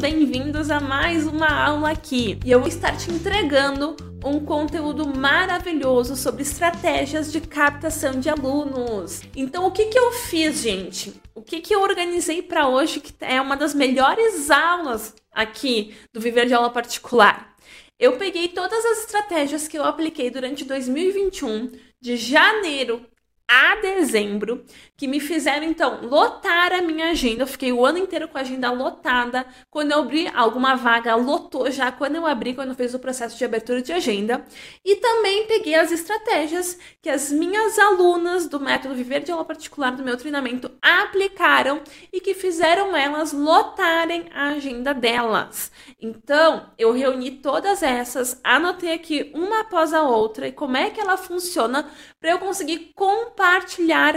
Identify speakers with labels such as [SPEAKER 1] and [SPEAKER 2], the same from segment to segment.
[SPEAKER 1] bem-vindos a mais uma aula aqui. E eu vou estar te entregando um conteúdo maravilhoso sobre estratégias de captação de alunos. Então, o que, que eu fiz, gente? O que, que eu organizei para hoje, que é uma das melhores aulas aqui do Viver de Aula Particular? Eu peguei todas as estratégias que eu apliquei durante 2021, de janeiro a dezembro, que me fizeram então lotar a minha agenda. Eu fiquei o ano inteiro com a agenda lotada. Quando eu abri alguma vaga, lotou já quando eu abri, quando eu fiz o processo de abertura de agenda. E também peguei as estratégias que as minhas alunas do método Viver de Aula Particular do meu treinamento aplicaram e que fizeram elas lotarem a agenda delas. Então, eu reuni todas essas, anotei aqui uma após a outra e como é que ela funciona para eu conseguir compartilhar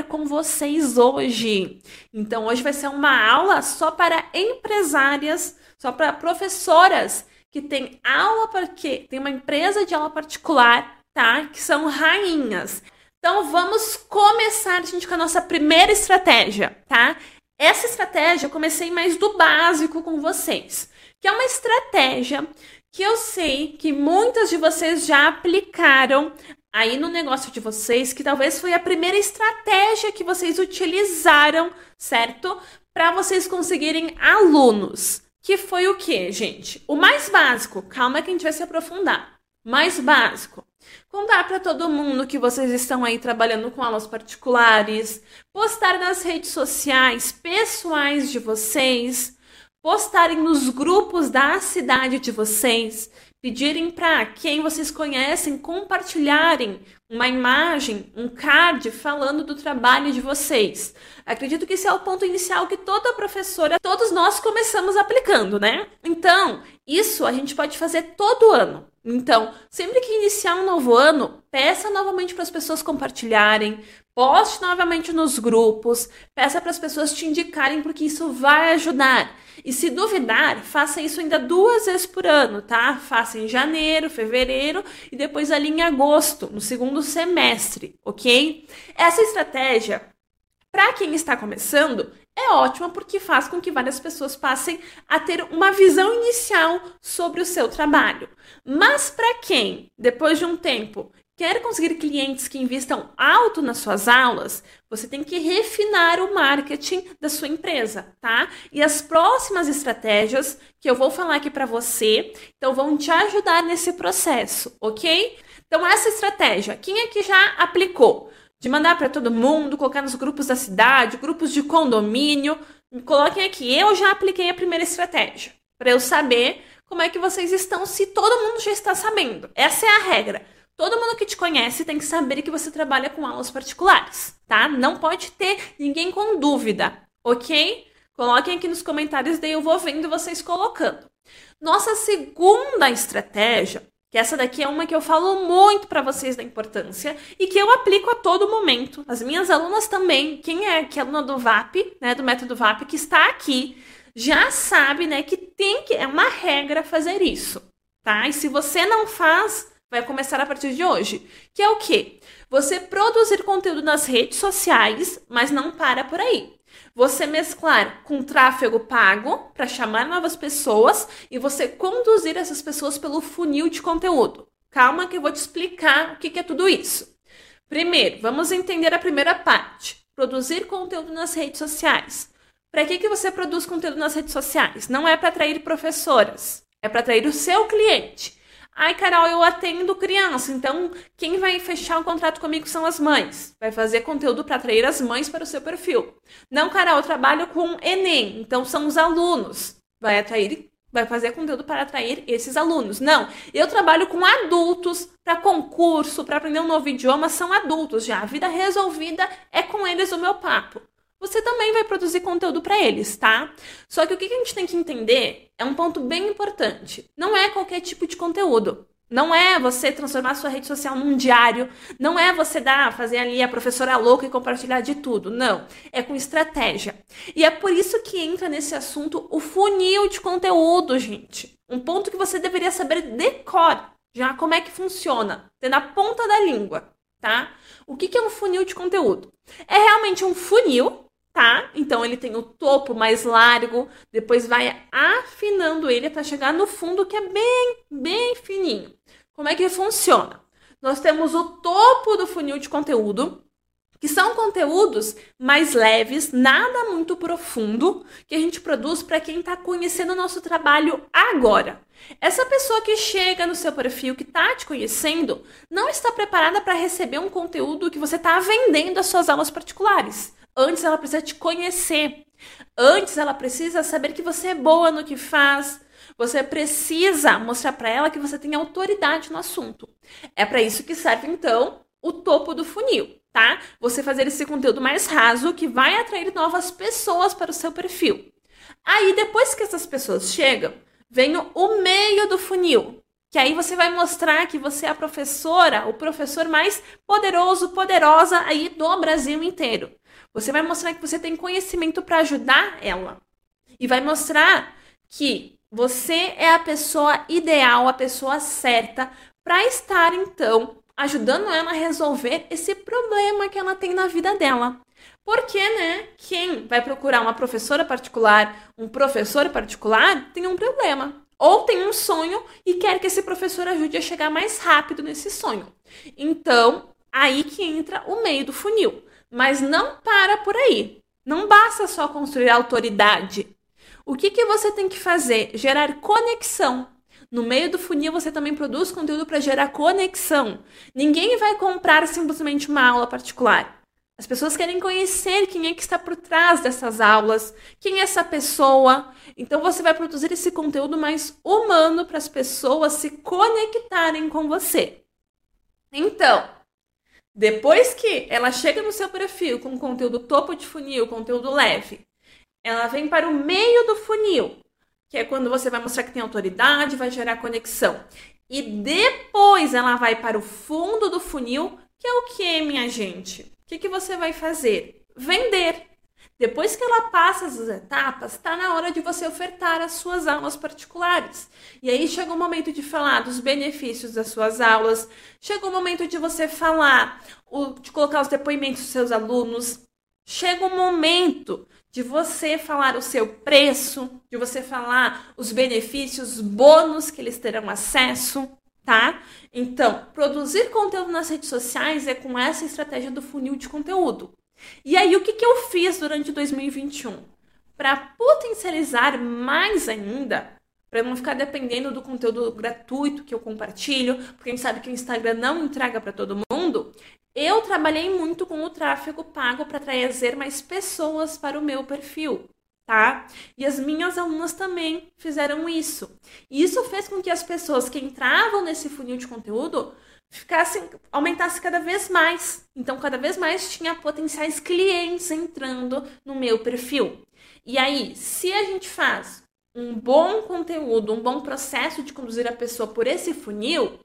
[SPEAKER 1] com vocês hoje. Então, hoje vai ser uma aula só para empresárias, só para professoras que têm aula porque tem uma empresa de aula particular, tá? Que são rainhas. Então, vamos começar, gente, com a nossa primeira estratégia, tá? Essa estratégia eu comecei mais do básico com vocês, que é uma estratégia que eu sei que muitas de vocês já aplicaram aí no negócio de vocês, que talvez foi a primeira estratégia que vocês utilizaram, certo? Para vocês conseguirem alunos. Que foi o que, gente? O mais básico, calma que a gente vai se aprofundar. Mais básico. Contar para todo mundo que vocês estão aí trabalhando com aulas particulares, postar nas redes sociais pessoais de vocês, postarem nos grupos da cidade de vocês, pedirem para quem vocês conhecem compartilharem uma imagem, um card falando do trabalho de vocês. Acredito que esse é o ponto inicial que toda professora, todos nós começamos aplicando, né? Então, isso a gente pode fazer todo ano. Então, sempre que iniciar um novo ano, peça novamente para as pessoas compartilharem, poste novamente nos grupos, peça para as pessoas te indicarem, porque isso vai ajudar. E se duvidar, faça isso ainda duas vezes por ano, tá? Faça em janeiro, fevereiro e depois ali em agosto, no segundo semestre, ok? Essa estratégia, para quem está começando, é ótima porque faz com que várias pessoas passem a ter uma visão inicial sobre o seu trabalho. Mas para quem, depois de um tempo, quer conseguir clientes que investam alto nas suas aulas, você tem que refinar o marketing da sua empresa, tá? E as próximas estratégias que eu vou falar aqui para você, então vão te ajudar nesse processo, ok? Então essa estratégia, quem é que já aplicou? de mandar para todo mundo, colocar nos grupos da cidade, grupos de condomínio. Coloquem aqui, eu já apliquei a primeira estratégia, para eu saber como é que vocês estão, se todo mundo já está sabendo. Essa é a regra. Todo mundo que te conhece tem que saber que você trabalha com aulas particulares, tá? Não pode ter ninguém com dúvida, ok? Coloquem aqui nos comentários, daí eu vou vendo vocês colocando. Nossa segunda estratégia que essa daqui é uma que eu falo muito para vocês da importância e que eu aplico a todo momento. As minhas alunas também, quem é que é aluna do VAP, né, do método VAP que está aqui, já sabe, né, que tem que é uma regra fazer isso, tá? E se você não faz, vai começar a partir de hoje, que é o quê? Você produzir conteúdo nas redes sociais, mas não para por aí. Você mesclar com tráfego pago para chamar novas pessoas e você conduzir essas pessoas pelo funil de conteúdo. Calma que eu vou te explicar o que é tudo isso. Primeiro, vamos entender a primeira parte: produzir conteúdo nas redes sociais. Para que, que você produz conteúdo nas redes sociais? Não é para atrair professoras, é para atrair o seu cliente. Ai, Carol, eu atendo criança, então quem vai fechar o contrato comigo são as mães. Vai fazer conteúdo para atrair as mães para o seu perfil. Não, Carol, eu trabalho com Enem, então são os alunos. Vai atrair, vai fazer conteúdo para atrair esses alunos. Não, eu trabalho com adultos para concurso, para aprender um novo idioma, são adultos já. A vida resolvida é com eles o meu papo você também vai produzir conteúdo para eles, tá? Só que o que a gente tem que entender é um ponto bem importante. Não é qualquer tipo de conteúdo. Não é você transformar sua rede social num diário. Não é você dar, fazer ali a professora louca e compartilhar de tudo. Não. É com estratégia. E é por isso que entra nesse assunto o funil de conteúdo, gente. Um ponto que você deveria saber decor já como é que funciona. Ter na ponta da língua, tá? O que é um funil de conteúdo? É realmente um funil tá? Então ele tem o topo mais largo, depois vai afinando ele para chegar no fundo que é bem, bem fininho. Como é que funciona? Nós temos o topo do funil de conteúdo, que são conteúdos mais leves, nada muito profundo, que a gente produz para quem está conhecendo o nosso trabalho agora. Essa pessoa que chega no seu perfil, que está te conhecendo, não está preparada para receber um conteúdo que você está vendendo as suas aulas particulares. Antes ela precisa te conhecer. Antes ela precisa saber que você é boa no que faz. Você precisa mostrar para ela que você tem autoridade no assunto. É para isso que serve então o topo do funil, tá? Você fazer esse conteúdo mais raso que vai atrair novas pessoas para o seu perfil. Aí depois que essas pessoas chegam, vem o meio do funil, que aí você vai mostrar que você é a professora, o professor mais poderoso, poderosa aí do Brasil inteiro. Você vai mostrar que você tem conhecimento para ajudar ela. E vai mostrar que você é a pessoa ideal, a pessoa certa para estar então ajudando ela a resolver esse problema que ela tem na vida dela. Porque, né, quem vai procurar uma professora particular, um professor particular, tem um problema. Ou tem um sonho e quer que esse professor ajude a chegar mais rápido nesse sonho. Então, aí que entra o meio do funil. Mas não para por aí. Não basta só construir autoridade. O que, que você tem que fazer? Gerar conexão. No meio do funil, você também produz conteúdo para gerar conexão. Ninguém vai comprar simplesmente uma aula particular. As pessoas querem conhecer quem é que está por trás dessas aulas, quem é essa pessoa. Então você vai produzir esse conteúdo mais humano para as pessoas se conectarem com você. Então, depois que ela chega no seu perfil com conteúdo topo de funil, conteúdo leve, ela vem para o meio do funil, que é quando você vai mostrar que tem autoridade, vai gerar conexão. E depois ela vai para o fundo do funil, que é o que, minha gente? O que, que você vai fazer? Vender. Depois que ela passa essas etapas, está na hora de você ofertar as suas aulas particulares. E aí chega o momento de falar dos benefícios das suas aulas, chega o momento de você falar, de colocar os depoimentos dos seus alunos, chega o momento de você falar o seu preço, de você falar os benefícios, bônus que eles terão acesso, tá? Então, produzir conteúdo nas redes sociais é com essa estratégia do funil de conteúdo. E aí, o que, que eu fiz durante 2021? Para potencializar mais ainda, para não ficar dependendo do conteúdo gratuito que eu compartilho, porque a gente sabe que o Instagram não entrega para todo mundo, eu trabalhei muito com o tráfego pago para trazer mais pessoas para o meu perfil, tá? E as minhas alunas também fizeram isso. E isso fez com que as pessoas que entravam nesse funil de conteúdo ficassem, aumentasse cada vez mais. Então, cada vez mais tinha potenciais clientes entrando no meu perfil. E aí, se a gente faz um bom conteúdo, um bom processo de conduzir a pessoa por esse funil,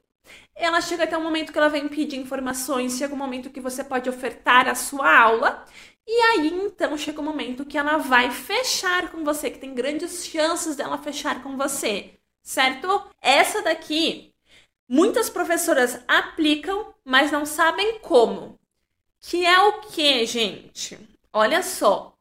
[SPEAKER 1] ela chega até o momento que ela vem pedir informações, chega o momento que você pode ofertar a sua aula, e aí então chega o momento que ela vai fechar com você, que tem grandes chances dela fechar com você, certo? Essa daqui Muitas professoras aplicam, mas não sabem como. Que é o que, gente? Olha só.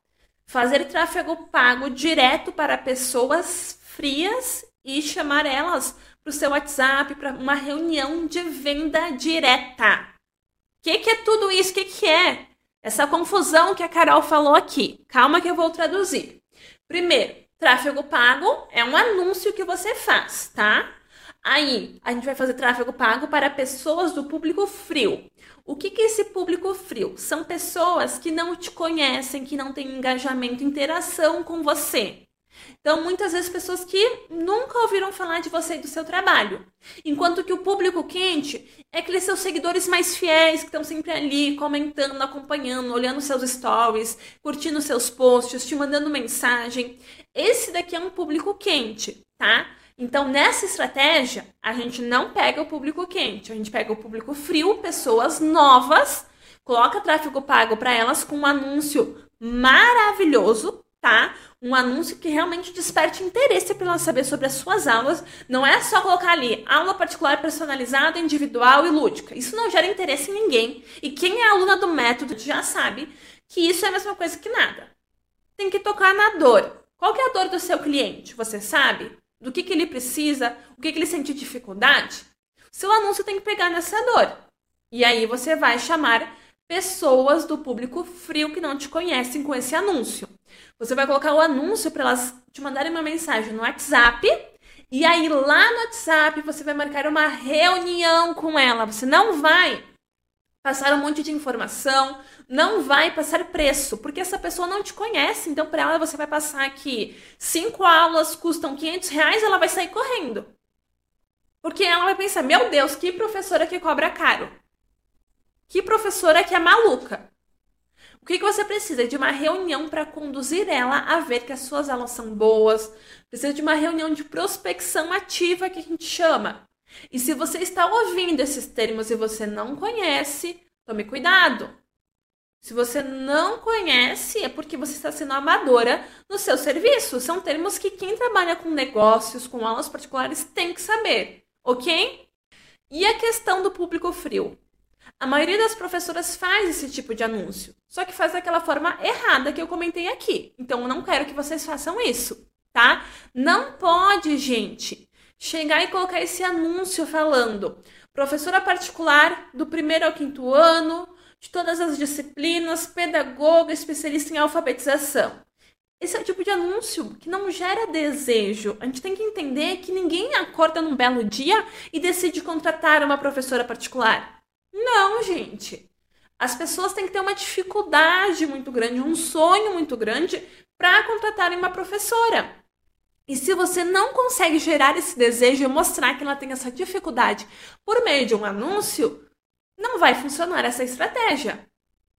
[SPEAKER 1] Fazer tráfego pago direto para pessoas frias e chamar elas para o seu WhatsApp para uma reunião de venda direta. O que, que é tudo isso? O que, que é? Essa confusão que a Carol falou aqui. Calma que eu vou traduzir. Primeiro, tráfego pago é um anúncio que você faz, tá? Aí, a gente vai fazer tráfego pago para pessoas do público frio. O que, que é esse público frio? São pessoas que não te conhecem, que não têm engajamento, interação com você. Então, muitas vezes, pessoas que nunca ouviram falar de você e do seu trabalho. Enquanto que o público quente é aqueles seus seguidores mais fiéis, que estão sempre ali, comentando, acompanhando, olhando seus stories, curtindo seus posts, te mandando mensagem. Esse daqui é um público quente, tá? Então, nessa estratégia, a gente não pega o público quente, a gente pega o público frio, pessoas novas, coloca tráfego pago para elas com um anúncio maravilhoso, tá? Um anúncio que realmente desperte interesse para elas saber sobre as suas aulas. Não é só colocar ali aula particular personalizada, individual e lúdica. Isso não gera interesse em ninguém. E quem é aluna do método já sabe que isso é a mesma coisa que nada. tem que tocar na dor. Qual que é a dor do seu cliente? Você sabe? Do que, que ele precisa? O que, que ele sente dificuldade? Seu anúncio tem que pegar nessa dor. E aí você vai chamar pessoas do público frio que não te conhecem com esse anúncio. Você vai colocar o anúncio para elas te mandarem uma mensagem no WhatsApp. E aí lá no WhatsApp você vai marcar uma reunião com ela. Você não vai passar um monte de informação, não vai passar preço, porque essa pessoa não te conhece. Então, para ela, você vai passar que cinco aulas custam 500 reais, ela vai sair correndo. Porque ela vai pensar: meu Deus, que professora que cobra caro. Que professora que é maluca. O que, que você precisa? De uma reunião para conduzir ela a ver que as suas aulas são boas. Precisa de uma reunião de prospecção ativa que a gente chama. E se você está ouvindo esses termos e você não conhece, tome cuidado. Se você não conhece, é porque você está sendo amadora no seu serviço. São termos que quem trabalha com negócios, com aulas particulares, tem que saber, ok? E a questão do público frio? A maioria das professoras faz esse tipo de anúncio, só que faz daquela forma errada que eu comentei aqui. Então eu não quero que vocês façam isso, tá? Não pode, gente, chegar e colocar esse anúncio falando professora particular do primeiro ao quinto ano, de todas as disciplinas, pedagoga, especialista em alfabetização. Esse é o tipo de anúncio que não gera desejo. A gente tem que entender que ninguém acorda num belo dia e decide contratar uma professora particular. Não, gente. As pessoas têm que ter uma dificuldade muito grande, um sonho muito grande para contratarem uma professora. E se você não consegue gerar esse desejo e mostrar que ela tem essa dificuldade por meio de um anúncio, não vai funcionar essa estratégia,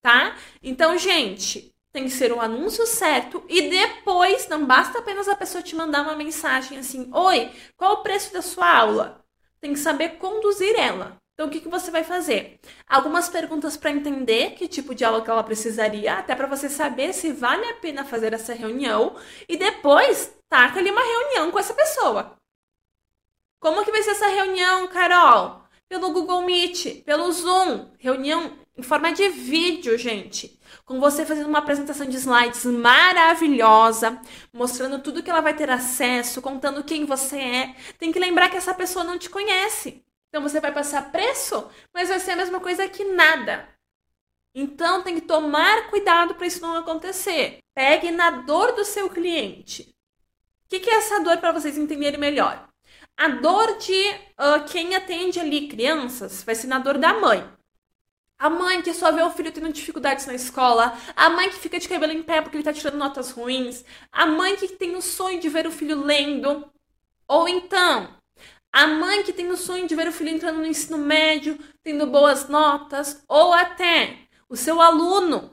[SPEAKER 1] tá? Então, gente, tem que ser um anúncio certo e depois não basta apenas a pessoa te mandar uma mensagem assim: "Oi, qual o preço da sua aula?". Tem que saber conduzir ela. Então, o que, que você vai fazer? Algumas perguntas para entender que tipo de aula que ela precisaria, até para você saber se vale a pena fazer essa reunião. E depois, taca ali uma reunião com essa pessoa. Como que vai ser essa reunião, Carol? Pelo Google Meet, pelo Zoom. Reunião em forma de vídeo, gente. Com você fazendo uma apresentação de slides maravilhosa, mostrando tudo que ela vai ter acesso, contando quem você é. Tem que lembrar que essa pessoa não te conhece. Então você vai passar preço, mas vai ser a mesma coisa que nada. Então tem que tomar cuidado para isso não acontecer. Pegue na dor do seu cliente. O que, que é essa dor para vocês entenderem melhor? A dor de uh, quem atende ali crianças vai ser na dor da mãe. A mãe que só vê o filho tendo dificuldades na escola, a mãe que fica de cabelo em pé porque ele está tirando notas ruins, a mãe que tem o sonho de ver o filho lendo, ou então a mãe que tem o sonho de ver o filho entrando no ensino médio, tendo boas notas, ou até o seu aluno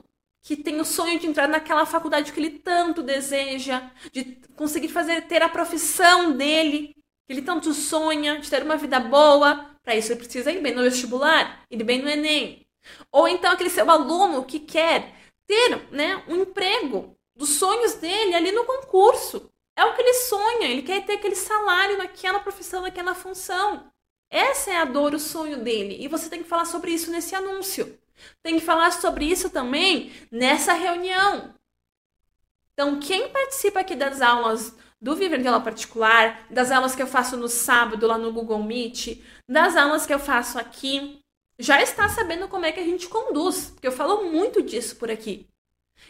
[SPEAKER 1] que tem o sonho de entrar naquela faculdade que ele tanto deseja, de conseguir fazer ter a profissão dele, que ele tanto sonha, de ter uma vida boa. Para isso ele precisa ir bem no vestibular, ir bem no ENEM. Ou então aquele seu aluno que quer ter, né, um emprego dos sonhos dele ali no concurso. É o que ele sonha, ele quer ter aquele salário naquela profissão, naquela função. Essa é a dor, o sonho dele. E você tem que falar sobre isso nesse anúncio. Tem que falar sobre isso também nessa reunião. Então, quem participa aqui das aulas do Viver de Aula Particular, das aulas que eu faço no sábado lá no Google Meet, das aulas que eu faço aqui, já está sabendo como é que a gente conduz, porque eu falo muito disso por aqui.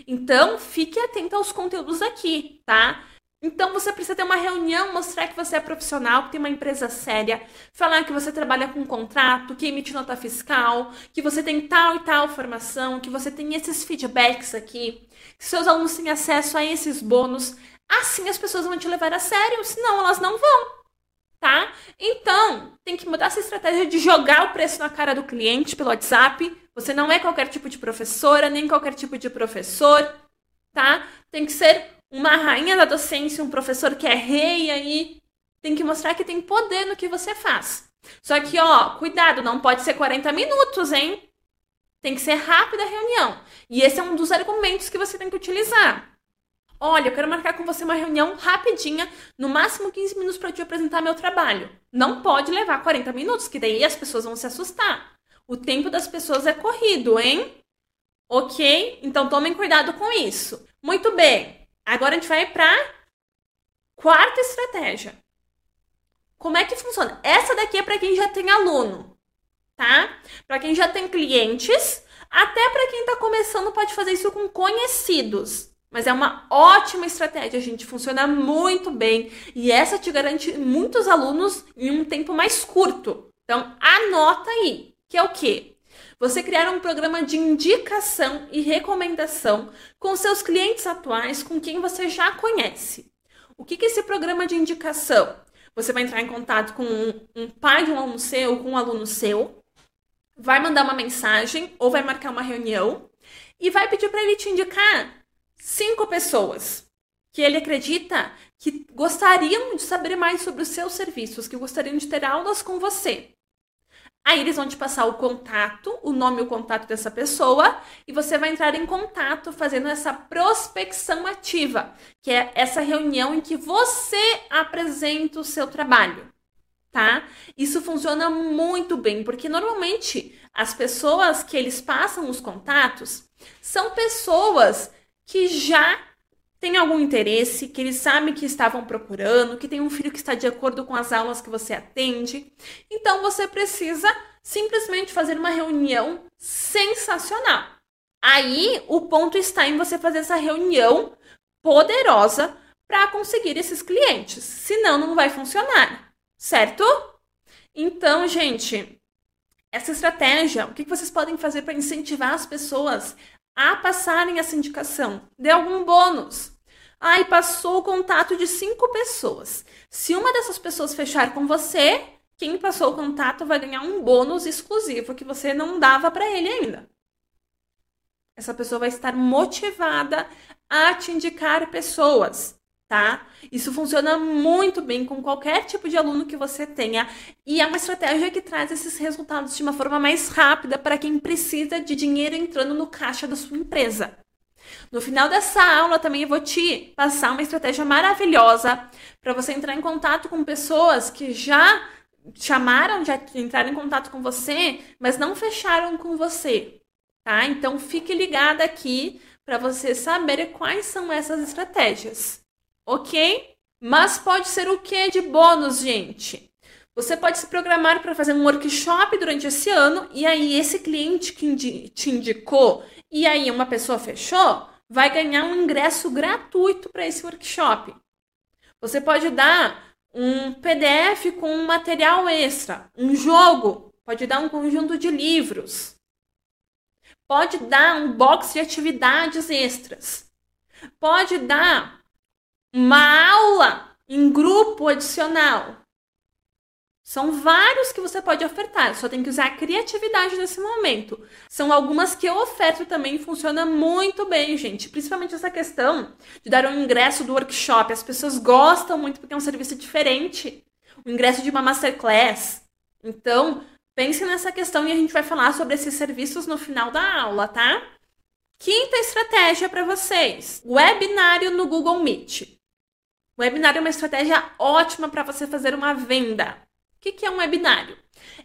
[SPEAKER 1] Então, fique atento aos conteúdos aqui, tá? Então você precisa ter uma reunião, mostrar que você é profissional, que tem uma empresa séria, falar que você trabalha com contrato, que emite nota fiscal, que você tem tal e tal formação, que você tem esses feedbacks aqui, que seus alunos têm acesso a esses bônus. Assim as pessoas vão te levar a sério, senão elas não vão, tá? Então, tem que mudar essa estratégia de jogar o preço na cara do cliente pelo WhatsApp. Você não é qualquer tipo de professora, nem qualquer tipo de professor, tá? Tem que ser uma rainha da docência, um professor que é rei aí, tem que mostrar que tem poder no que você faz. Só que, ó, cuidado, não pode ser 40 minutos, hein? Tem que ser rápida a reunião. E esse é um dos argumentos que você tem que utilizar. Olha, eu quero marcar com você uma reunião rapidinha, no máximo 15 minutos para te apresentar meu trabalho. Não pode levar 40 minutos, que daí as pessoas vão se assustar. O tempo das pessoas é corrido, hein? Ok? Então tomem cuidado com isso. Muito bem. Agora a gente vai para quarta estratégia. Como é que funciona? Essa daqui é para quem já tem aluno, tá? Para quem já tem clientes, até para quem está começando pode fazer isso com conhecidos. Mas é uma ótima estratégia, gente. Funciona muito bem. E essa te garante muitos alunos em um tempo mais curto. Então, anota aí, que é o quê? Você criar um programa de indicação e recomendação com seus clientes atuais, com quem você já conhece. O que é esse programa de indicação? Você vai entrar em contato com um, um pai de um aluno seu, com um aluno seu, vai mandar uma mensagem ou vai marcar uma reunião e vai pedir para ele te indicar cinco pessoas que ele acredita que gostariam de saber mais sobre os seus serviços, que gostariam de ter aulas com você. Aí eles vão te passar o contato, o nome e o contato dessa pessoa, e você vai entrar em contato fazendo essa prospecção ativa, que é essa reunião em que você apresenta o seu trabalho, tá? Isso funciona muito bem, porque normalmente as pessoas que eles passam os contatos são pessoas que já têm algum interesse, que eles sabem que estavam procurando, que tem um filho que está de acordo com as aulas que você atende. Então você precisa simplesmente fazer uma reunião sensacional. Aí o ponto está em você fazer essa reunião poderosa para conseguir esses clientes. Senão não vai funcionar, certo? Então, gente, essa estratégia, o que vocês podem fazer para incentivar as pessoas a passarem essa indicação. Dê algum bônus. Ai, passou o contato de cinco pessoas. Se uma dessas pessoas fechar com você, quem passou o contato vai ganhar um bônus exclusivo que você não dava para ele ainda. Essa pessoa vai estar motivada a te indicar pessoas tá? Isso funciona muito bem com qualquer tipo de aluno que você tenha e é uma estratégia que traz esses resultados de uma forma mais rápida para quem precisa de dinheiro entrando no caixa da sua empresa. No final dessa aula também eu vou te passar uma estratégia maravilhosa para você entrar em contato com pessoas que já chamaram, já entraram em contato com você, mas não fecharam com você, tá? Então fique ligada aqui para você saber quais são essas estratégias ok? Mas pode ser o que de bônus, gente? Você pode se programar para fazer um workshop durante esse ano e aí esse cliente que te indicou e aí uma pessoa fechou, vai ganhar um ingresso gratuito para esse workshop. Você pode dar um PDF com um material extra, um jogo, pode dar um conjunto de livros. Pode dar um box de atividades extras. Pode dar uma aula em grupo adicional. São vários que você pode ofertar, só tem que usar a criatividade nesse momento. São algumas que eu oferto também e funciona muito bem, gente. Principalmente essa questão de dar um ingresso do workshop. As pessoas gostam muito porque é um serviço diferente. O ingresso de uma masterclass. Então, pense nessa questão e a gente vai falar sobre esses serviços no final da aula, tá? Quinta estratégia para vocês: webinário no Google Meet. Webinário é uma estratégia ótima para você fazer uma venda. O que, que é um webinário?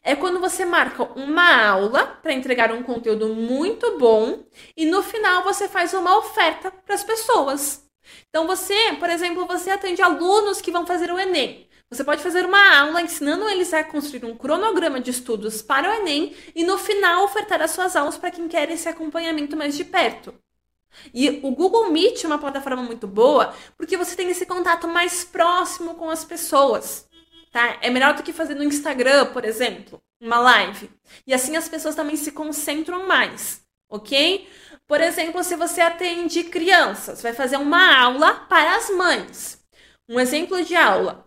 [SPEAKER 1] É quando você marca uma aula para entregar um conteúdo muito bom e no final você faz uma oferta para as pessoas. Então você, por exemplo, você atende alunos que vão fazer o Enem. Você pode fazer uma aula ensinando eles a construir um cronograma de estudos para o Enem e no final ofertar as suas aulas para quem quer esse acompanhamento mais de perto. E o Google Meet é uma plataforma muito boa porque você tem esse contato mais próximo com as pessoas, tá? É melhor do que fazer no Instagram, por exemplo, uma live. E assim as pessoas também se concentram mais, ok? Por exemplo, se você atende crianças, vai fazer uma aula para as mães. Um exemplo de aula.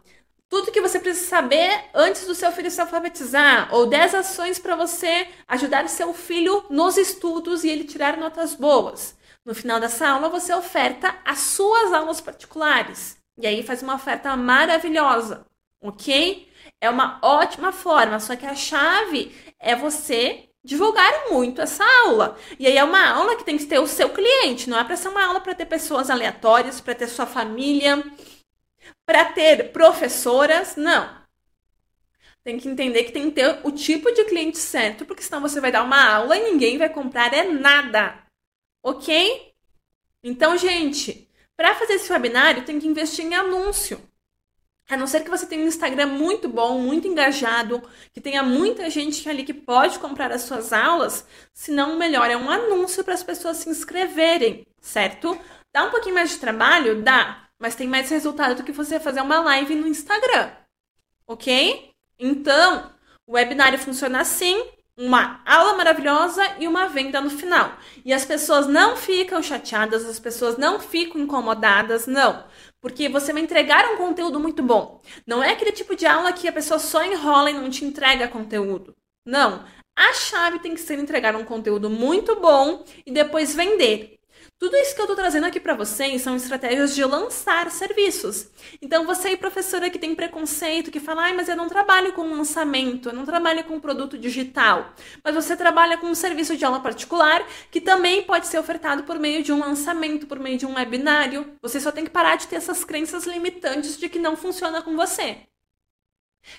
[SPEAKER 1] Tudo que você precisa saber antes do seu filho se alfabetizar, ou 10 ações para você ajudar o seu filho nos estudos e ele tirar notas boas. No final dessa aula, você oferta as suas aulas particulares. E aí faz uma oferta maravilhosa, ok? É uma ótima forma, só que a chave é você divulgar muito essa aula. E aí é uma aula que tem que ter o seu cliente, não é para ser uma aula para ter pessoas aleatórias, para ter sua família, para ter professoras, não. Tem que entender que tem que ter o tipo de cliente certo, porque senão você vai dar uma aula e ninguém vai comprar é nada ok? Então, gente, Para fazer esse webinário, tem que investir em anúncio. A não ser que você tenha um Instagram muito bom, muito engajado, que tenha muita gente ali que pode comprar as suas aulas, senão o melhor é um anúncio para as pessoas se inscreverem, certo? Dá um pouquinho mais de trabalho? Dá, mas tem mais resultado do que você fazer uma live no Instagram, ok? Então, o webinário funciona assim: uma aula maravilhosa e uma venda no final. E as pessoas não ficam chateadas, as pessoas não ficam incomodadas, não. Porque você vai entregar um conteúdo muito bom. Não é aquele tipo de aula que a pessoa só enrola e não te entrega conteúdo. Não. A chave tem que ser entregar um conteúdo muito bom e depois vender. Tudo isso que eu tô trazendo aqui para vocês são estratégias de lançar serviços. Então, você aí, professora que tem preconceito, que fala, mas eu não trabalho com lançamento, eu não trabalho com produto digital. Mas você trabalha com um serviço de aula particular que também pode ser ofertado por meio de um lançamento, por meio de um webinário. Você só tem que parar de ter essas crenças limitantes de que não funciona com você.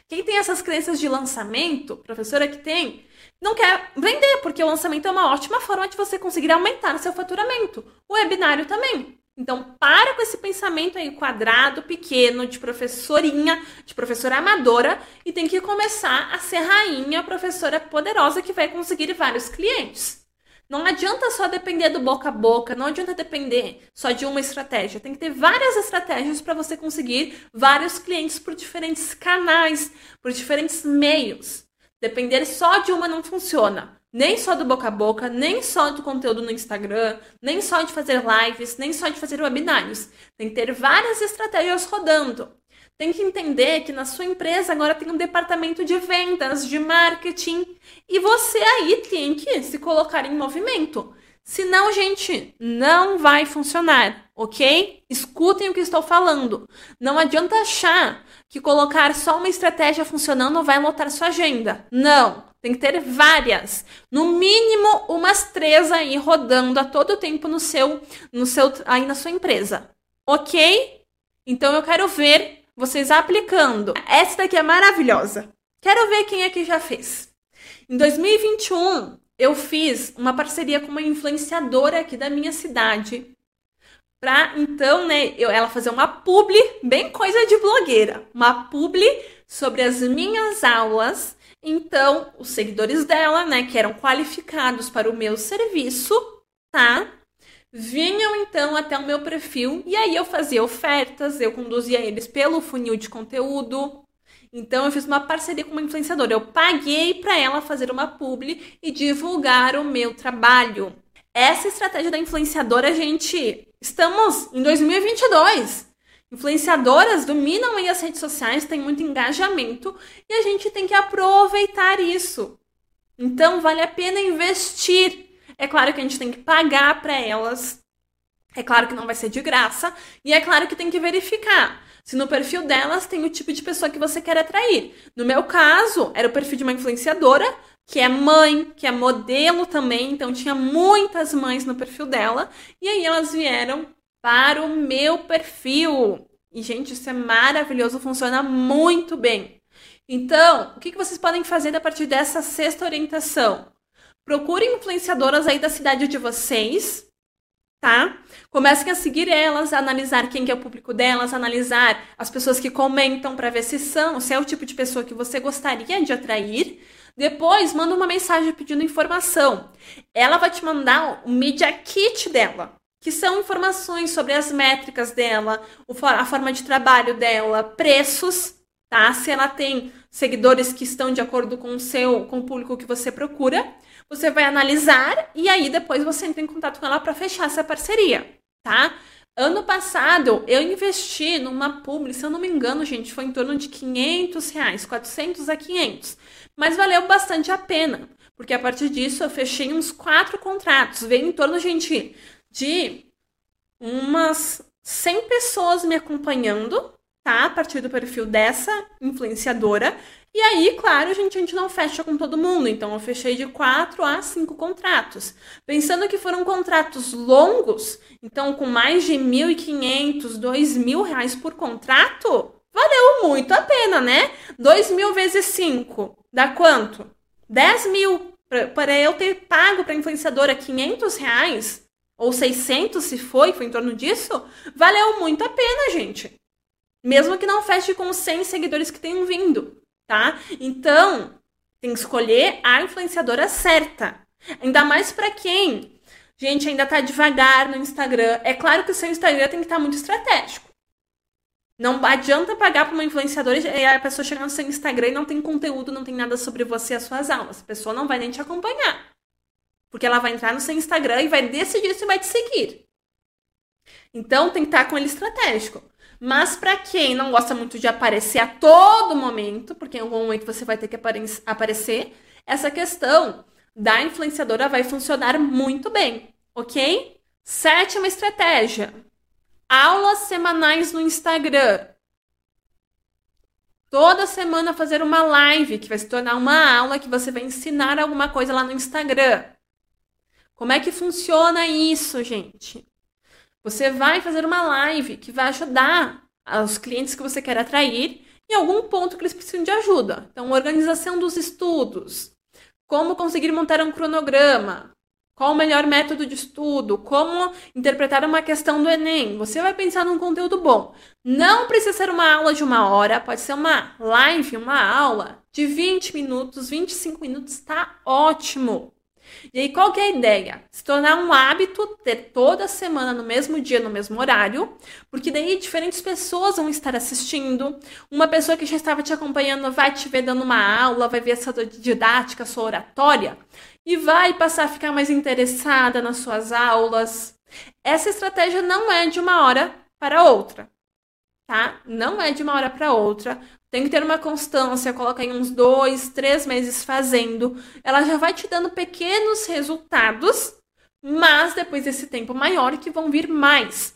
[SPEAKER 1] Quem tem essas crenças de lançamento, professora que tem, não quer vender, porque o lançamento é uma ótima forma de você conseguir aumentar seu faturamento. O webinário também. Então, para com esse pensamento aí quadrado, pequeno, de professorinha, de professora amadora, e tem que começar a ser rainha, professora poderosa que vai conseguir vários clientes. Não adianta só depender do boca a boca, não adianta depender só de uma estratégia. Tem que ter várias estratégias para você conseguir vários clientes por diferentes canais, por diferentes meios. Depender só de uma não funciona. Nem só do boca a boca, nem só do conteúdo no Instagram, nem só de fazer lives, nem só de fazer webinários. Tem que ter várias estratégias rodando. Tem que entender que na sua empresa agora tem um departamento de vendas, de marketing, e você aí tem que se colocar em movimento. Senão, gente, não vai funcionar, ok? Escutem o que estou falando. Não adianta achar que colocar só uma estratégia funcionando vai lotar sua agenda. Não, tem que ter várias, no mínimo umas três aí rodando a todo tempo no seu, no seu, aí na sua empresa, ok? Então eu quero ver vocês aplicando. Essa daqui é maravilhosa. Quero ver quem aqui já fez. Em 2021, eu fiz uma parceria com uma influenciadora aqui da minha cidade. Pra então, né, eu, ela fazer uma publi, bem coisa de blogueira, uma publi sobre as minhas aulas. Então, os seguidores dela, né, que eram qualificados para o meu serviço, tá? Vinham então até o meu perfil e aí eu fazia ofertas, eu conduzia eles pelo funil de conteúdo. Então eu fiz uma parceria com uma influenciadora. Eu paguei para ela fazer uma publi e divulgar o meu trabalho. Essa estratégia da influenciadora, gente, estamos em 2022. Influenciadoras dominam aí as redes sociais, têm muito engajamento e a gente tem que aproveitar isso. Então vale a pena investir é claro que a gente tem que pagar para elas. É claro que não vai ser de graça. E é claro que tem que verificar se no perfil delas tem o tipo de pessoa que você quer atrair. No meu caso, era o perfil de uma influenciadora, que é mãe, que é modelo também, então tinha muitas mães no perfil dela. E aí elas vieram para o meu perfil. E, gente, isso é maravilhoso, funciona muito bem. Então, o que vocês podem fazer a partir dessa sexta orientação? Procurem influenciadoras aí da cidade de vocês, tá? Comecem a seguir elas, a analisar quem que é o público delas, analisar as pessoas que comentam para ver se são, se é o tipo de pessoa que você gostaria de atrair. Depois, manda uma mensagem pedindo informação. Ela vai te mandar o Media Kit dela, que são informações sobre as métricas dela, a forma de trabalho dela, preços, tá? Se ela tem seguidores que estão de acordo com o seu, com o público que você procura. Você vai analisar e aí depois você entra em contato com ela para fechar essa parceria, tá? Ano passado eu investi numa publi, se eu não me engano, gente, foi em torno de 500 reais, 400 a 500. Mas valeu bastante a pena, porque a partir disso eu fechei uns quatro contratos. Veio em torno, gente, de umas 100 pessoas me acompanhando, tá? A partir do perfil dessa influenciadora. E aí, claro, gente, a gente não fecha com todo mundo. Então, eu fechei de quatro a cinco contratos. Pensando que foram contratos longos, então com mais de 1.500, 2.000 reais por contrato, valeu muito a pena, né? 2 mil vezes 5 dá quanto? 10 mil. Para eu ter pago para a influenciadora 500 reais, ou 600 se foi, foi em torno disso, valeu muito a pena, gente. Mesmo que não feche com os 100 seguidores que tenham vindo, tá? Então, tem que escolher a influenciadora certa. Ainda mais para quem, gente, ainda tá devagar no Instagram. É claro que o seu Instagram tem que estar tá muito estratégico. Não adianta pagar para uma influenciadora e a pessoa chegar no seu Instagram e não tem conteúdo, não tem nada sobre você e as suas aulas. A pessoa não vai nem te acompanhar. Porque ela vai entrar no seu Instagram e vai decidir se vai te seguir. Então tem que estar com ele estratégico. Mas para quem não gosta muito de aparecer a todo momento, porque em algum momento você vai ter que aparecer, essa questão da influenciadora vai funcionar muito bem, ok? Sétima estratégia: aulas semanais no Instagram. Toda semana fazer uma live que vai se tornar uma aula que você vai ensinar alguma coisa lá no Instagram. Como é que funciona isso, gente? Você vai fazer uma live que vai ajudar os clientes que você quer atrair em algum ponto que eles precisam de ajuda. Então, organização dos estudos, como conseguir montar um cronograma, qual o melhor método de estudo, como interpretar uma questão do Enem. Você vai pensar num conteúdo bom. Não precisa ser uma aula de uma hora, pode ser uma live, uma aula de 20 minutos, 25 minutos, está ótimo. E aí, qual que é a ideia? Se tornar um hábito ter toda semana no mesmo dia, no mesmo horário, porque daí diferentes pessoas vão estar assistindo. Uma pessoa que já estava te acompanhando vai te ver dando uma aula, vai ver essa didática, sua oratória, e vai passar a ficar mais interessada nas suas aulas. Essa estratégia não é de uma hora para outra, tá? Não é de uma hora para outra. Tem que ter uma constância, coloca aí uns dois, três meses fazendo. Ela já vai te dando pequenos resultados, mas depois desse tempo maior que vão vir mais.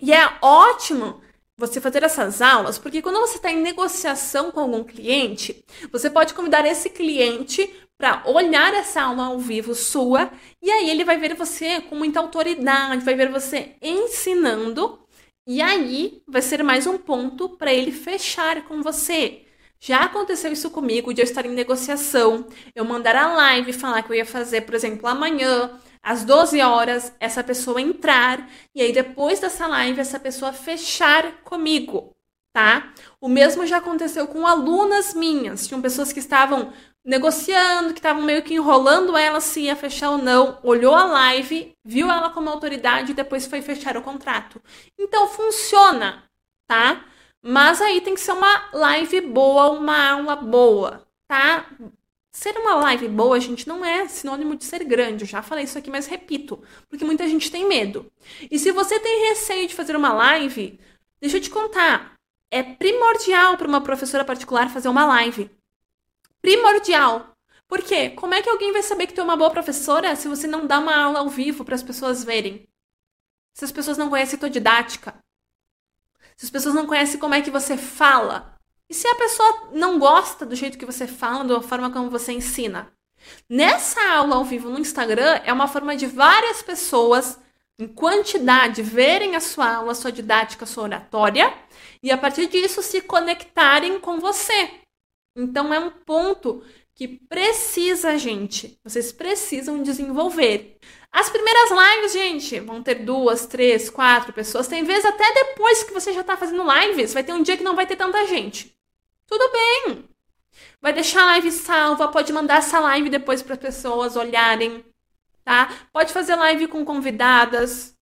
[SPEAKER 1] E é ótimo você fazer essas aulas, porque quando você está em negociação com algum cliente, você pode convidar esse cliente para olhar essa aula ao vivo sua, e aí ele vai ver você com muita autoridade, vai ver você ensinando e aí vai ser mais um ponto para ele fechar com você. Já aconteceu isso comigo de eu estar em negociação, eu mandar a live falar que eu ia fazer, por exemplo, amanhã, às 12 horas, essa pessoa entrar e aí depois dessa live essa pessoa fechar comigo, tá? O mesmo já aconteceu com alunas minhas, tinham pessoas que estavam negociando, que estavam meio que enrolando ela se ia fechar ou não, olhou a live, viu ela como autoridade e depois foi fechar o contrato. Então funciona, tá? Mas aí tem que ser uma live boa, uma aula boa, tá? Ser uma live boa, gente, não é sinônimo de ser grande. Eu já falei isso aqui, mas repito, porque muita gente tem medo. E se você tem receio de fazer uma live, deixa eu te contar. É primordial para uma professora particular fazer uma live primordial. Por quê? Como é que alguém vai saber que tu é uma boa professora se você não dá uma aula ao vivo para as pessoas verem? Se as pessoas não conhecem tua didática? Se as pessoas não conhecem como é que você fala? E se a pessoa não gosta do jeito que você fala, da forma como você ensina? Nessa aula ao vivo no Instagram é uma forma de várias pessoas em quantidade verem a sua aula, a sua didática, a sua oratória e a partir disso se conectarem com você. Então é um ponto que precisa, gente. Vocês precisam desenvolver. As primeiras lives, gente, vão ter duas, três, quatro pessoas. Tem vezes até depois que você já está fazendo lives, vai ter um dia que não vai ter tanta gente. Tudo bem. Vai deixar a live salva, pode mandar essa live depois para as pessoas olharem, tá? Pode fazer live com convidadas.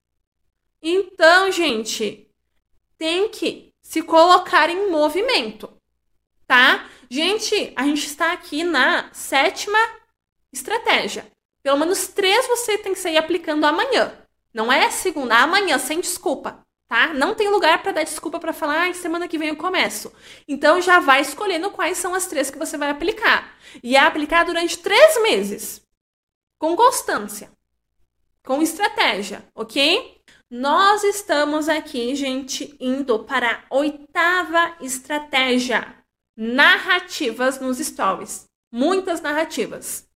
[SPEAKER 1] Então, gente, tem que se colocar em movimento, tá? Gente, a gente está aqui na sétima estratégia. Pelo menos três você tem que sair aplicando amanhã. Não é segunda, amanhã, sem desculpa, tá? Não tem lugar para dar desculpa para falar, ah, semana que vem eu começo. Então já vai escolhendo quais são as três que você vai aplicar. E é aplicar durante três meses. Com constância. Com estratégia, ok? Nós estamos aqui, gente, indo para a oitava estratégia narrativas nos stories. Muitas narrativas.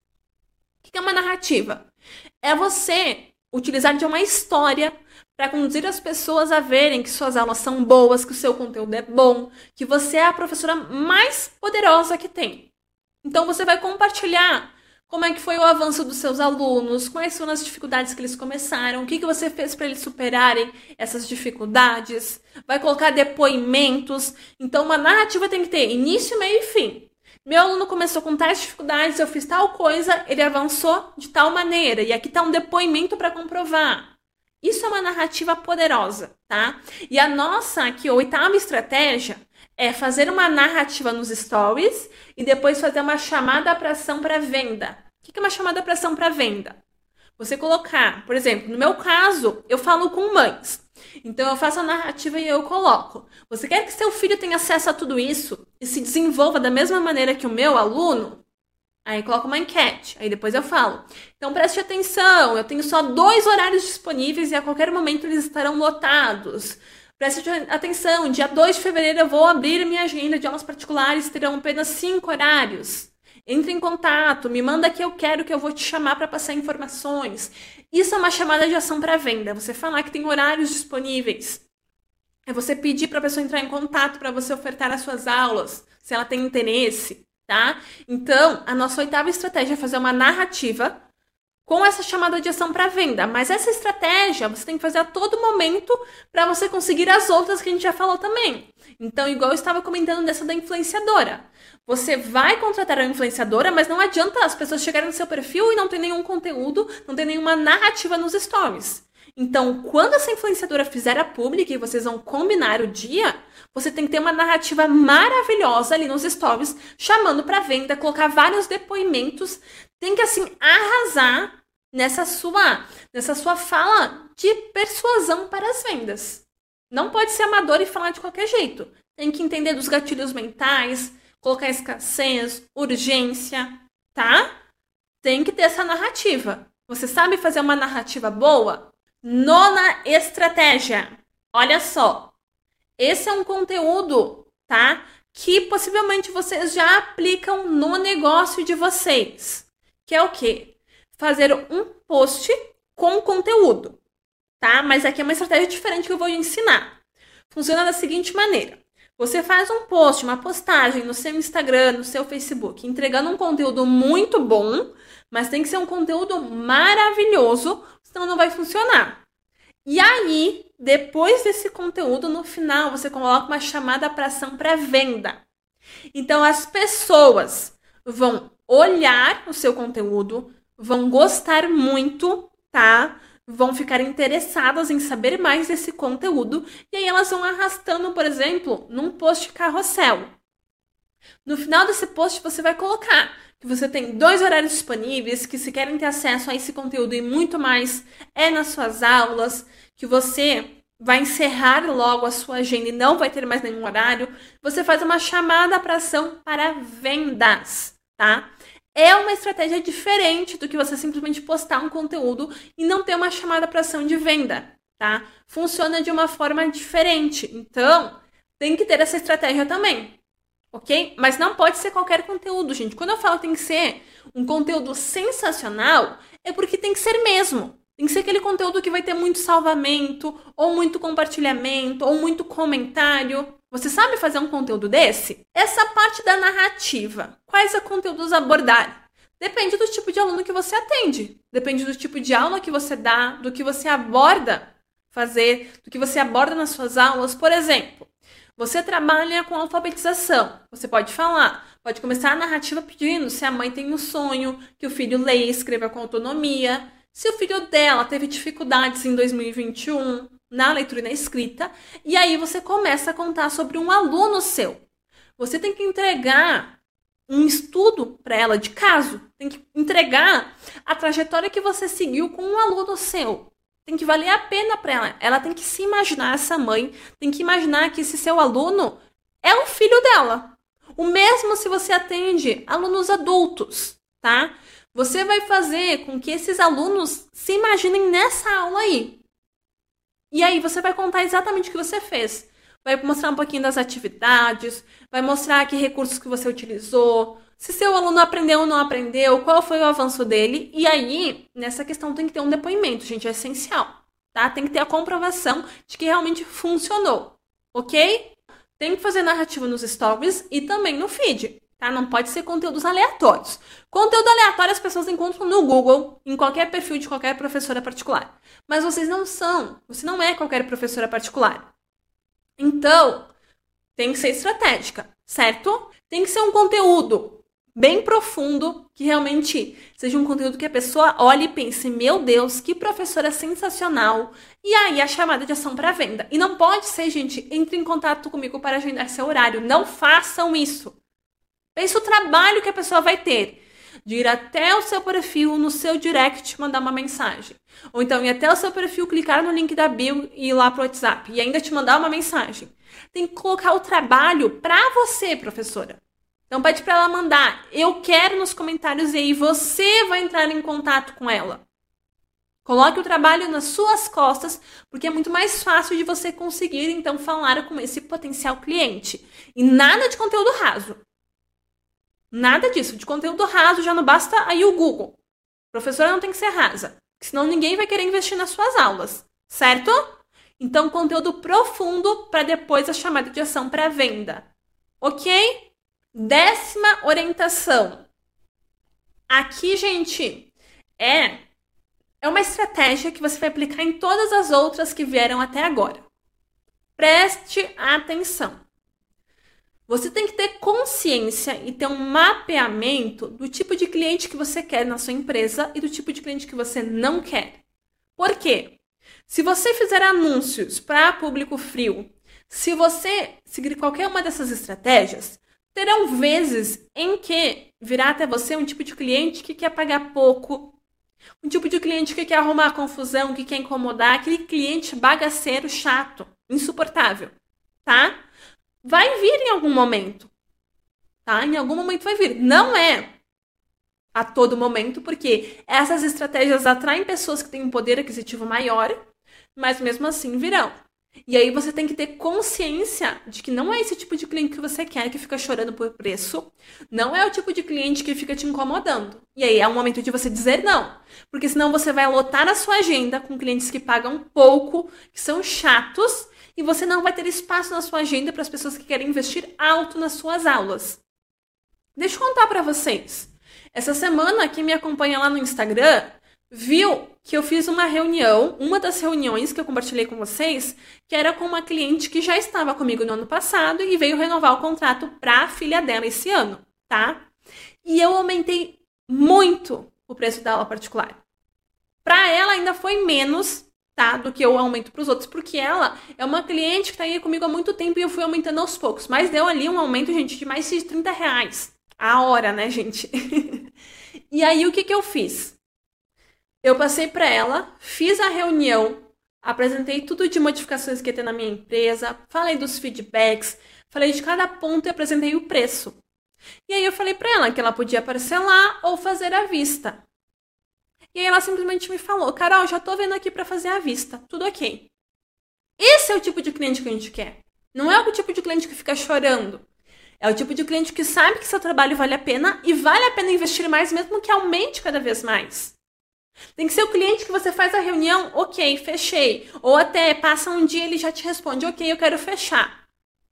[SPEAKER 1] O que é uma narrativa? É você utilizar de uma história para conduzir as pessoas a verem que suas aulas são boas, que o seu conteúdo é bom, que você é a professora mais poderosa que tem. Então você vai compartilhar como é que foi o avanço dos seus alunos, quais foram as dificuldades que eles começaram, o que, que você fez para eles superarem essas dificuldades, vai colocar depoimentos. Então, uma narrativa tem que ter início, meio e fim. Meu aluno começou com tais dificuldades, eu fiz tal coisa, ele avançou de tal maneira, e aqui está um depoimento para comprovar. Isso é uma narrativa poderosa, tá? E a nossa aqui, oitava estratégia, é fazer uma narrativa nos stories e depois fazer uma chamada para ação para venda. O que é uma chamada para ação para venda? Você colocar, por exemplo, no meu caso, eu falo com mães. Então eu faço a narrativa e eu coloco. Você quer que seu filho tenha acesso a tudo isso e se desenvolva da mesma maneira que o meu aluno? Aí coloco uma enquete, aí depois eu falo. Então preste atenção, eu tenho só dois horários disponíveis e a qualquer momento eles estarão lotados. Preste atenção, dia 2 de fevereiro eu vou abrir minha agenda de aulas particulares, terão apenas cinco horários. Entre em contato, me manda que eu quero que eu vou te chamar para passar informações. Isso é uma chamada de ação para venda. Você falar que tem horários disponíveis. É você pedir para a pessoa entrar em contato para você ofertar as suas aulas, se ela tem interesse, tá? Então, a nossa oitava estratégia é fazer uma narrativa com essa chamada de ação para venda. Mas essa estratégia você tem que fazer a todo momento para você conseguir as outras que a gente já falou também. Então, igual eu estava comentando dessa da influenciadora. Você vai contratar a influenciadora, mas não adianta as pessoas chegarem no seu perfil e não ter nenhum conteúdo, não ter nenhuma narrativa nos stories. Então, quando essa influenciadora fizer a pública e vocês vão combinar o dia, você tem que ter uma narrativa maravilhosa ali nos stories, chamando para venda, colocar vários depoimentos, tem que assim arrasar nessa sua, nessa sua fala de persuasão para as vendas. Não pode ser amador e falar de qualquer jeito. Tem que entender dos gatilhos mentais, colocar escassez, urgência, tá? Tem que ter essa narrativa. Você sabe fazer uma narrativa boa? Nona estratégia. Olha só. Esse é um conteúdo, tá? Que possivelmente vocês já aplicam no negócio de vocês. Que é o quê? Fazer um post com conteúdo, tá? Mas aqui é uma estratégia diferente que eu vou ensinar. Funciona da seguinte maneira: você faz um post, uma postagem no seu Instagram, no seu Facebook, entregando um conteúdo muito bom, mas tem que ser um conteúdo maravilhoso, senão não vai funcionar. E aí, depois desse conteúdo, no final, você coloca uma chamada para ação para venda. Então, as pessoas vão olhar o seu conteúdo, vão gostar muito, tá? Vão ficar interessadas em saber mais desse conteúdo e aí elas vão arrastando, por exemplo, num post carrossel. No final desse post você vai colocar que você tem dois horários disponíveis, que se querem ter acesso a esse conteúdo e muito mais é nas suas aulas, que você vai encerrar logo a sua agenda e não vai ter mais nenhum horário, você faz uma chamada para ação para vendas, tá? É uma estratégia diferente do que você simplesmente postar um conteúdo e não ter uma chamada para ação de venda, tá? Funciona de uma forma diferente. Então, tem que ter essa estratégia também. Ok? Mas não pode ser qualquer conteúdo, gente. Quando eu falo tem que ser um conteúdo sensacional, é porque tem que ser mesmo. Tem que ser aquele conteúdo que vai ter muito salvamento, ou muito compartilhamento, ou muito comentário. Você sabe fazer um conteúdo desse? Essa parte da narrativa. Quais conteúdos abordar? Depende do tipo de aluno que você atende. Depende do tipo de aula que você dá, do que você aborda fazer, do que você aborda nas suas aulas. Por exemplo, você trabalha com alfabetização. Você pode falar, pode começar a narrativa pedindo se a mãe tem um sonho, que o filho leia e escreva com autonomia, se o filho dela teve dificuldades em 2021, na leitura e na escrita, e aí você começa a contar sobre um aluno seu. Você tem que entregar um estudo para ela de caso, tem que entregar a trajetória que você seguiu com um aluno seu. Tem que valer a pena para ela. Ela tem que se imaginar essa mãe, tem que imaginar que esse seu aluno é o filho dela. O mesmo se você atende alunos adultos, tá? Você vai fazer com que esses alunos se imaginem nessa aula aí. E aí você vai contar exatamente o que você fez. Vai mostrar um pouquinho das atividades, vai mostrar que recursos que você utilizou, se seu aluno aprendeu ou não aprendeu, qual foi o avanço dele. E aí, nessa questão tem que ter um depoimento, gente, é essencial, tá? Tem que ter a comprovação de que realmente funcionou, ok? Tem que fazer narrativa nos stories e também no feed. Tá? Não pode ser conteúdos aleatórios. Conteúdo aleatório as pessoas encontram no Google, em qualquer perfil de qualquer professora particular. Mas vocês não são, você não é qualquer professora particular. Então, tem que ser estratégica, certo? Tem que ser um conteúdo bem profundo, que realmente seja um conteúdo que a pessoa olhe e pense: meu Deus, que professora sensacional! E aí a chamada de ação para venda. E não pode ser, gente, entre em contato comigo para agendar seu horário. Não façam isso. Pense o trabalho que a pessoa vai ter de ir até o seu perfil, no seu direct, mandar uma mensagem. Ou então ir até o seu perfil, clicar no link da bio e ir lá pro WhatsApp e ainda te mandar uma mensagem. Tem que colocar o trabalho para você, professora. Então pede para ela mandar. Eu quero nos comentários e aí você vai entrar em contato com ela. Coloque o trabalho nas suas costas, porque é muito mais fácil de você conseguir então falar com esse potencial cliente. E nada de conteúdo raso. Nada disso. De conteúdo raso já não basta aí o Google. Professora não tem que ser rasa, senão ninguém vai querer investir nas suas aulas, certo? Então, conteúdo profundo para depois a chamada de ação para venda. Ok? Décima orientação. Aqui, gente, é é uma estratégia que você vai aplicar em todas as outras que vieram até agora. Preste atenção. Você tem que ter consciência e ter um mapeamento do tipo de cliente que você quer na sua empresa e do tipo de cliente que você não quer. Por quê? Se você fizer anúncios para público frio, se você seguir qualquer uma dessas estratégias, terão vezes em que virá até você um tipo de cliente que quer pagar pouco, um tipo de cliente que quer arrumar confusão, que quer incomodar, aquele cliente bagaceiro, chato, insuportável, tá? Vai vir em algum momento, tá? Em algum momento vai vir. Não é a todo momento, porque essas estratégias atraem pessoas que têm um poder aquisitivo maior, mas mesmo assim virão. E aí você tem que ter consciência de que não é esse tipo de cliente que você quer que fica chorando por preço, não é o tipo de cliente que fica te incomodando. E aí é o momento de você dizer não, porque senão você vai lotar a sua agenda com clientes que pagam pouco, que são chatos, e você não vai ter espaço na sua agenda para as pessoas que querem investir alto nas suas aulas. Deixa eu contar para vocês. Essa semana, quem me acompanha lá no Instagram viu que eu fiz uma reunião, uma das reuniões que eu compartilhei com vocês, que era com uma cliente que já estava comigo no ano passado e veio renovar o contrato para a filha dela esse ano, tá? E eu aumentei muito o preço da aula particular. Para ela ainda foi menos, tá, do que eu aumento para os outros, porque ela é uma cliente que está aí comigo há muito tempo e eu fui aumentando aos poucos. Mas deu ali um aumento, gente, de mais de 30 reais a hora, né, gente? e aí o que que eu fiz? Eu passei para ela, fiz a reunião, apresentei tudo de modificações que ia ter na minha empresa, falei dos feedbacks, falei de cada ponto e apresentei o preço. E aí eu falei para ela que ela podia parcelar ou fazer à vista. E aí ela simplesmente me falou: "Carol, já tô vendo aqui para fazer à vista. Tudo OK". Esse é o tipo de cliente que a gente quer. Não é o tipo de cliente que fica chorando. É o tipo de cliente que sabe que seu trabalho vale a pena e vale a pena investir mais mesmo que aumente cada vez mais. Tem que ser o cliente que você faz a reunião, ok, fechei. Ou até passa um dia ele já te responde, ok, eu quero fechar.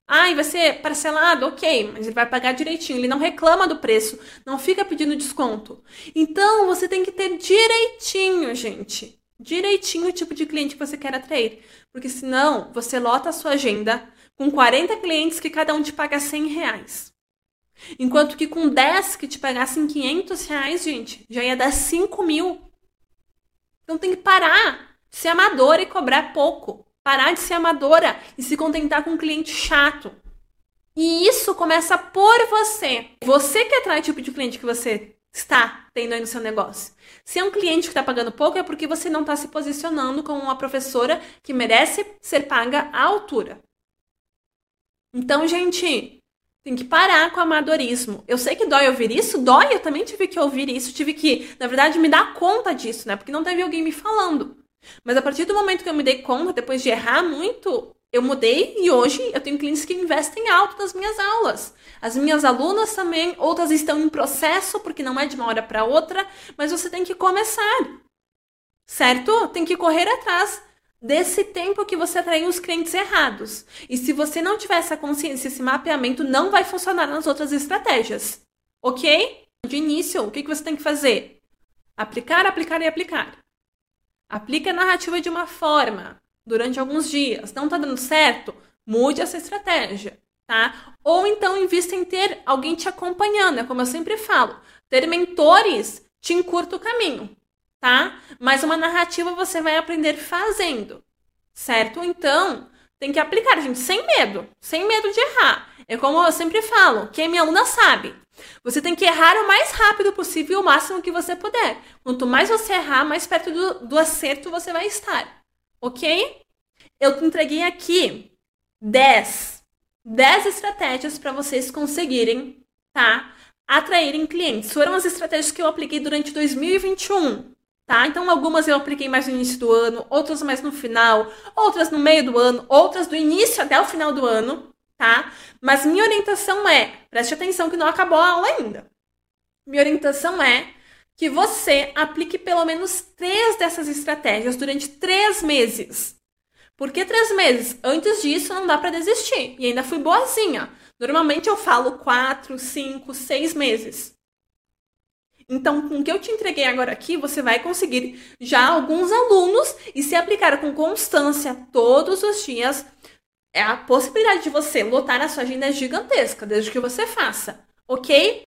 [SPEAKER 1] Ah, e vai ser parcelado? Ok, mas ele vai pagar direitinho. Ele não reclama do preço, não fica pedindo desconto. Então, você tem que ter direitinho, gente. Direitinho o tipo de cliente que você quer atrair. Porque senão, você lota a sua agenda com 40 clientes que cada um te paga 100 reais. Enquanto que com 10 que te pagassem 500 reais, gente, já ia dar 5 mil. Então tem que parar de ser amadora e cobrar pouco. Parar de ser amadora e se contentar com um cliente chato. E isso começa por você. Você que atrai o tipo de cliente que você está tendo aí no seu negócio. Se é um cliente que está pagando pouco, é porque você não está se posicionando como uma professora que merece ser paga à altura. Então, gente, tem que parar com o amadorismo. Eu sei que dói ouvir isso, dói, eu também tive que ouvir isso, tive que, na verdade, me dar conta disso, né? Porque não teve alguém me falando. Mas a partir do momento que eu me dei conta, depois de errar muito, eu mudei e hoje eu tenho clientes que investem alto nas minhas aulas. As minhas alunas também, outras estão em processo, porque não é de uma hora para outra, mas você tem que começar. Certo? Tem que correr atrás desse tempo que você atraiu os clientes errados. E se você não tiver essa consciência, esse mapeamento, não vai funcionar nas outras estratégias. Ok? De início, o que, você tem que fazer? Aplicar, aplicar e aplicar. Aplique a narrativa de uma forma durante alguns dias. Não está dando certo? Mude essa estratégia, tá? Ou então invista em ter alguém te acompanhando, é como eu sempre falo. Ter mentores te encurta o caminho, tá? Mas uma narrativa você vai aprender fazendo, certo? Então, tem que aplicar, gente, sem medo, sem medo de errar. É como eu sempre falo, quem é minha aluna sabe. Você tem que errar o mais rápido possível, o máximo que você puder. Quanto mais você errar, mais perto do, do acerto você vai estar. Ok? Eu entreguei aqui 10. 10 estratégias para vocês conseguirem, tá? Atraírem clientes. Foram as estratégias que eu apliquei durante 2021 tá? Então algumas eu apliquei mais no início do ano, outras mais no final, outras no meio do ano, outras do início até o final do ano, tá? Mas minha orientação é, preste atenção que não acabou a aula ainda. Minha orientação é que você aplique pelo menos três dessas estratégias durante três meses. Por que três meses? Antes disso, não dá para desistir. E ainda fui boazinha. Normalmente eu falo quatro, cinco, seis meses. Então, com o que eu te entreguei agora aqui, você vai conseguir já alguns alunos e se aplicar com constância todos os dias, é a possibilidade de você lotar a sua agenda é gigantesca, desde que você faça, ok?